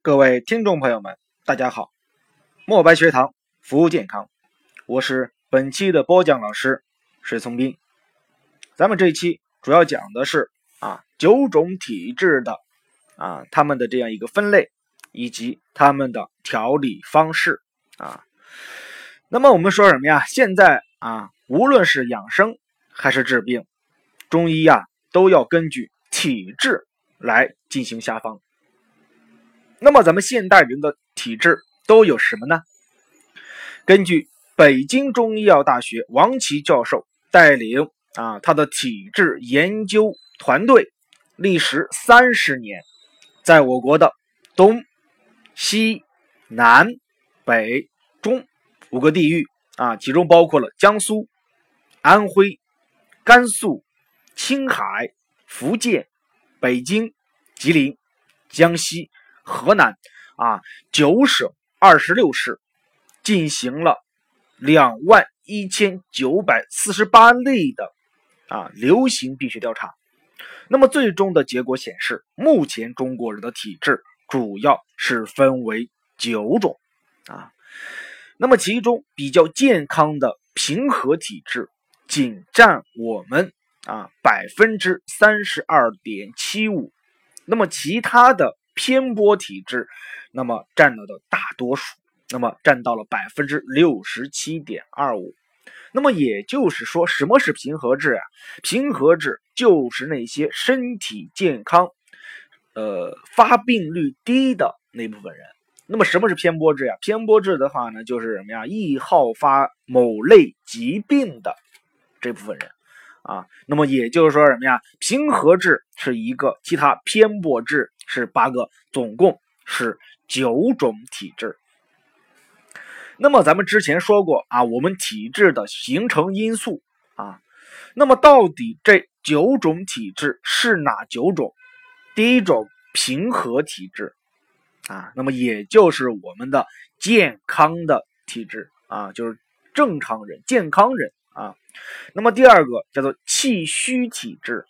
各位听众朋友们，大家好！墨白学堂服务健康，我是本期的播讲老师水从斌。咱们这一期主要讲的是啊九种体质的啊他们的这样一个分类以及他们的调理方式啊。那么我们说什么呀？现在啊，无论是养生还是治病，中医呀都要根据体质来进行下方。那么咱们现代人的体质都有什么呢？根据北京中医药大学王琦教授带领啊他的体质研究团队，历时三十年，在我国的东西南北中五个地域啊，其中包括了江苏、安徽、甘肃、青海、福建、北京、吉林、江西。河南啊，九省二十六市进行了两万一千九百四十八例的啊流行病学调查，那么最终的结果显示，目前中国人的体质主要是分为九种啊，那么其中比较健康的平和体质仅占我们啊百分之三十二点七五，那么其他的。偏波体质，那么占了的大多数，那么占到了百分之六十七点二五。那么也就是说，什么是平和质啊？平和质就是那些身体健康，呃，发病率低的那部分人。那么什么是偏波质呀？偏波质的话呢，就是什么呀？易好发某类疾病的这部分人。啊，那么也就是说什么呀？平和质是一个，其他偏波质是八个，总共是九种体质。那么咱们之前说过啊，我们体质的形成因素啊，那么到底这九种体质是哪九种？第一种平和体质啊，那么也就是我们的健康的体质啊，就是正常人、健康人。啊，那么第二个叫做气虚体质，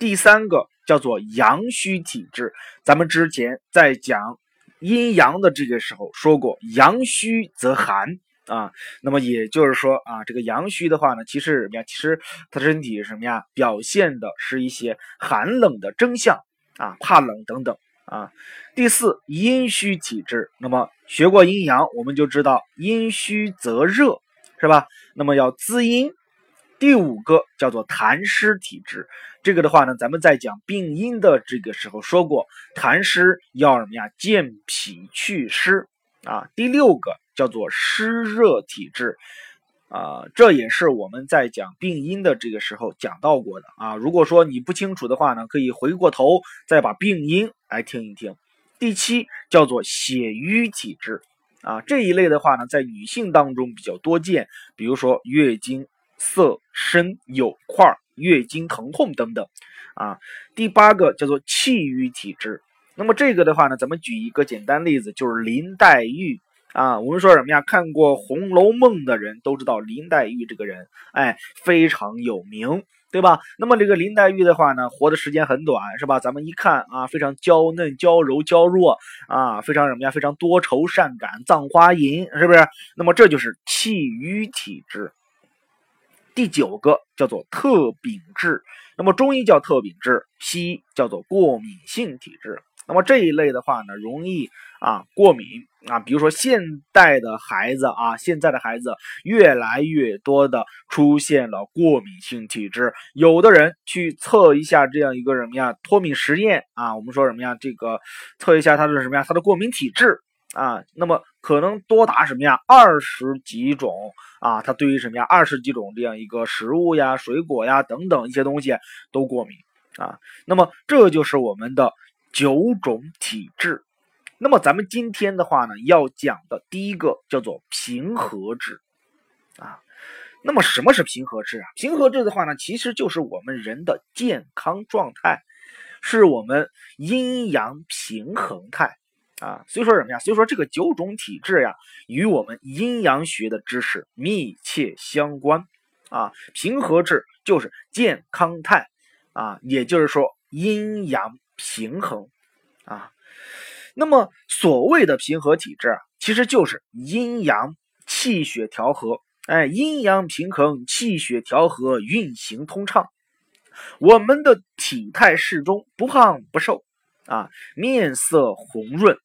第三个叫做阳虚体质。咱们之前在讲阴阳的这个时候说过，阳虚则寒啊。那么也就是说啊，这个阳虚的话呢，其实什么呀？其实他身体什么呀？表现的是一些寒冷的征象啊，怕冷等等啊。第四，阴虚体质。那么学过阴阳，我们就知道阴虚则热。是吧？那么要滋阴。第五个叫做痰湿体质，这个的话呢，咱们在讲病因的这个时候说过，痰湿要什么呀？健脾祛湿啊。第六个叫做湿热体质啊，这也是我们在讲病因的这个时候讲到过的啊。如果说你不清楚的话呢，可以回过头再把病因来听一听。第七叫做血瘀体质。啊，这一类的话呢，在女性当中比较多见，比如说月经色深有块、月经疼痛等等。啊，第八个叫做气郁体质。那么这个的话呢，咱们举一个简单例子，就是林黛玉。啊，我们说什么呀？看过《红楼梦》的人都知道林黛玉这个人，哎，非常有名。对吧？那么这个林黛玉的话呢，活的时间很短，是吧？咱们一看啊，非常娇嫩、娇柔、娇弱啊，非常什么呀？非常多愁善感、葬花吟，是不是？那么这就是气郁体质。第九个叫做特禀质，那么中医叫特禀质，西医叫做过敏性体质。那么这一类的话呢，容易啊过敏啊，比如说现代的孩子啊，现在的孩子越来越多的出现了过敏性体质。有的人去测一下这样一个什么呀脱敏实验啊，我们说什么呀这个测一下他的什么呀他的过敏体质啊，那么可能多达什么呀二十几种啊，他对于什么呀二十几种这样一个食物呀水果呀等等一些东西都过敏啊，那么这就是我们的。九种体质，那么咱们今天的话呢，要讲的第一个叫做平和质啊。那么什么是平和质啊？平和质的话呢，其实就是我们人的健康状态，是我们阴阳平衡态啊。所以说什么呀？所以说这个九种体质呀，与我们阴阳学的知识密切相关啊。平和质就是健康态啊，也就是说阴阳。平衡啊，那么所谓的平和体质啊，其实就是阴阳气血调和，哎，阴阳平衡，气血调和，运行通畅，我们的体态适中，不胖不瘦啊，面色红润，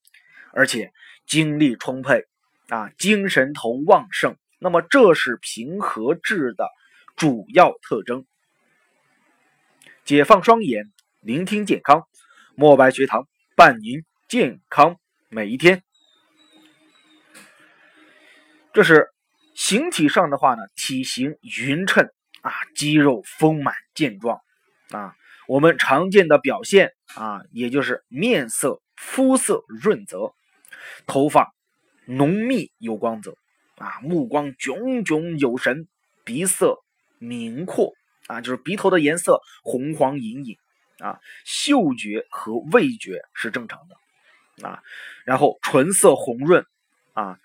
而且精力充沛啊，精神头旺盛。那么这是平和质的主要特征。解放双眼，聆听健康，墨白学堂伴您健康每一天。这是形体上的话呢，体型匀称啊，肌肉丰满健壮啊。我们常见的表现啊，也就是面色、肤色润泽，头发浓密有光泽。啊，目光炯炯有神，鼻色明阔啊，就是鼻头的颜色红黄隐隐啊，嗅觉和味觉是正常的啊，然后唇色红润啊，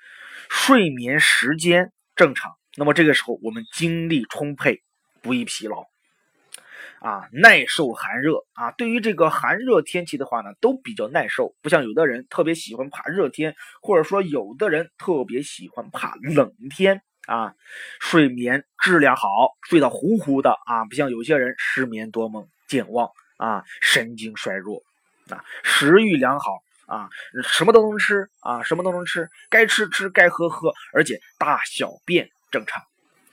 睡眠时间正常，那么这个时候我们精力充沛，不易疲劳。啊，耐受寒热啊，对于这个寒热天气的话呢，都比较耐受，不像有的人特别喜欢怕热天，或者说有的人特别喜欢怕冷天啊。睡眠质量好，睡到呼呼的啊，不像有些人失眠多梦、健忘啊，神经衰弱啊。食欲良好啊，什么都能吃啊，什么都能吃，该吃吃，该喝喝，而且大小便正常。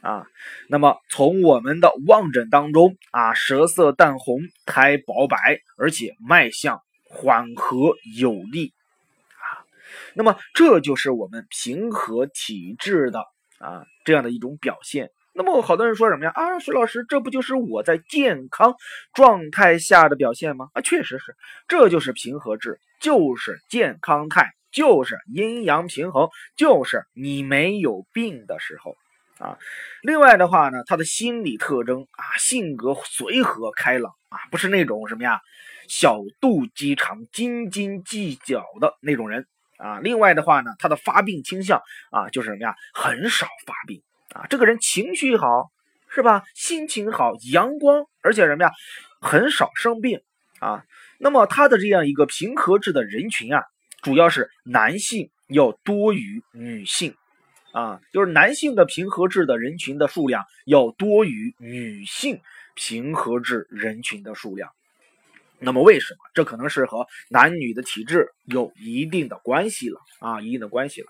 啊，那么从我们的望诊当中啊，舌色淡红，苔薄白，而且脉象缓和有力啊，那么这就是我们平和体质的啊这样的一种表现。那么好多人说什么呀？啊，徐老师，这不就是我在健康状态下的表现吗？啊，确实是，这就是平和质，就是健康态，就是阴阳平衡，就是你没有病的时候。啊，另外的话呢，他的心理特征啊，性格随和开朗啊，不是那种什么呀，小肚鸡肠、斤斤计较的那种人啊。另外的话呢，他的发病倾向啊，就是什么呀，很少发病啊。这个人情绪好，是吧？心情好，阳光，而且什么呀，很少生病啊。那么他的这样一个平和质的人群啊，主要是男性要多于女性。啊，就是男性的平和质的人群的数量要多于女性平和质人群的数量。那么为什么？这可能是和男女的体质有一定的关系了啊，一定的关系了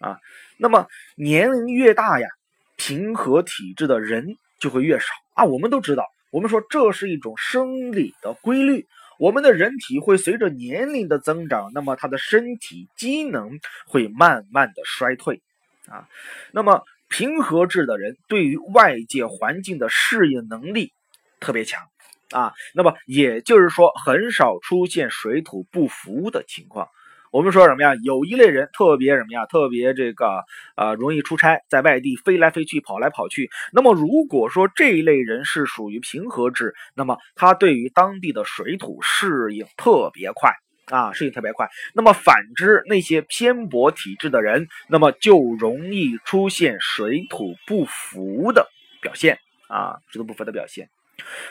啊。那么年龄越大呀，平和体质的人就会越少啊。我们都知道，我们说这是一种生理的规律。我们的人体会随着年龄的增长，那么他的身体机能会慢慢的衰退。啊，那么平和质的人对于外界环境的适应能力特别强啊，那么也就是说很少出现水土不服的情况。我们说什么呀？有一类人特别什么呀？特别这个呃容易出差，在外地飞来飞去，跑来跑去。那么如果说这一类人是属于平和质，那么他对于当地的水土适应特别快。啊，适应特别快。那么反之，那些偏薄体质的人，那么就容易出现水土不服的表现啊，水土不服的表现。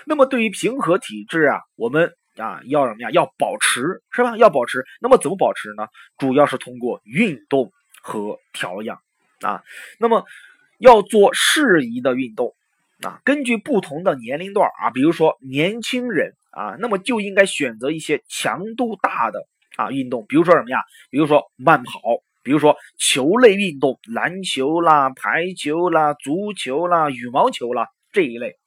那么对于平和体质啊，我们啊要什么呀？要保持是吧？要保持。那么怎么保持呢？主要是通过运动和调养啊。那么要做适宜的运动啊，根据不同的年龄段啊，比如说年轻人。啊，那么就应该选择一些强度大的啊运动，比如说什么呀？比如说慢跑，比如说球类运动，篮球啦、排球啦、足球啦、羽毛球啦这一类。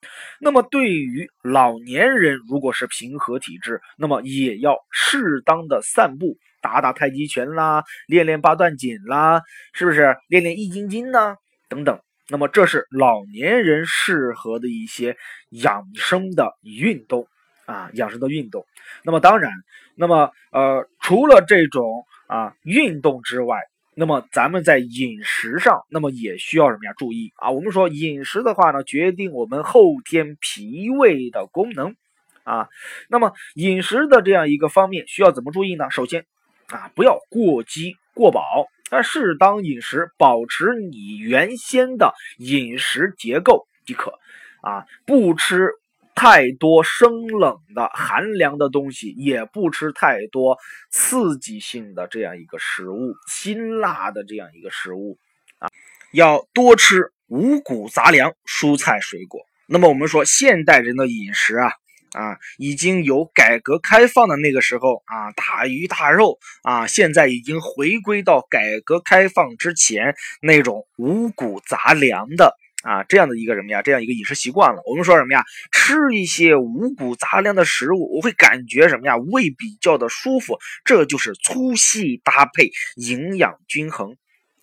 那么对于老年人，如果是平和体质，那么也要适当的散步，打打太极拳啦，练练八段锦啦，是不是？练练易筋经呢？等等。那么这是老年人适合的一些养生的运动。啊，养生的运动，那么当然，那么呃，除了这种啊运动之外，那么咱们在饮食上，那么也需要什么呀？注意啊，我们说饮食的话呢，决定我们后天脾胃的功能啊。那么饮食的这样一个方面需要怎么注意呢？首先啊，不要过饥过饱，啊，适当饮食，保持你原先的饮食结构即可啊，不吃。太多生冷的寒凉的东西，也不吃太多刺激性的这样一个食物，辛辣的这样一个食物啊，要多吃五谷杂粮、蔬菜水果。那么我们说现代人的饮食啊啊，已经有改革开放的那个时候啊，大鱼大肉啊，现在已经回归到改革开放之前那种五谷杂粮的。啊，这样的一个什么呀？这样一个饮食习惯了。我们说什么呀？吃一些五谷杂粮的食物，我会感觉什么呀？胃比较的舒服。这就是粗细搭配，营养均衡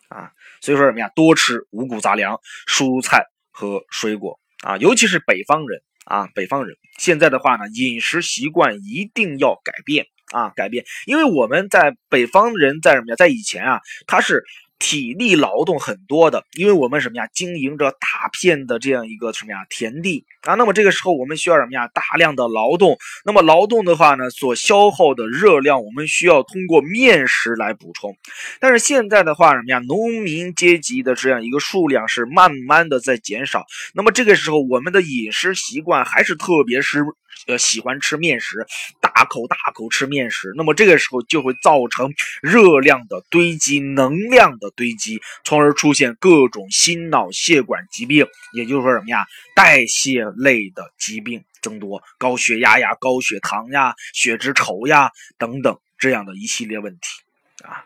啊。所以说什么呀？多吃五谷杂粮、蔬菜和水果啊。尤其是北方人啊，北方人现在的话呢，饮食习惯一定要改变啊，改变。因为我们在北方人在什么呀？在以前啊，他是。体力劳动很多的，因为我们什么呀，经营着大片的这样一个什么呀田地啊，那么这个时候我们需要什么呀，大量的劳动。那么劳动的话呢，所消耗的热量，我们需要通过面食来补充。但是现在的话，什么呀，农民阶级的这样一个数量是慢慢的在减少。那么这个时候，我们的饮食习惯还是特别是。呃，喜欢吃面食，大口大口吃面食，那么这个时候就会造成 热量的堆积、能量的堆积，从而出现各种心脑血管疾病，也就是说什么呀，代谢类的疾病增多，高血压呀、高血糖呀、血脂稠呀等等这样的一系列问题啊。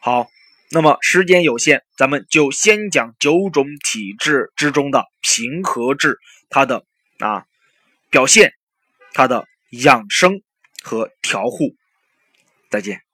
好，那么时间有限，咱们就先讲九种体质之中的平和质，它的啊表现。它的养生和调护，再见。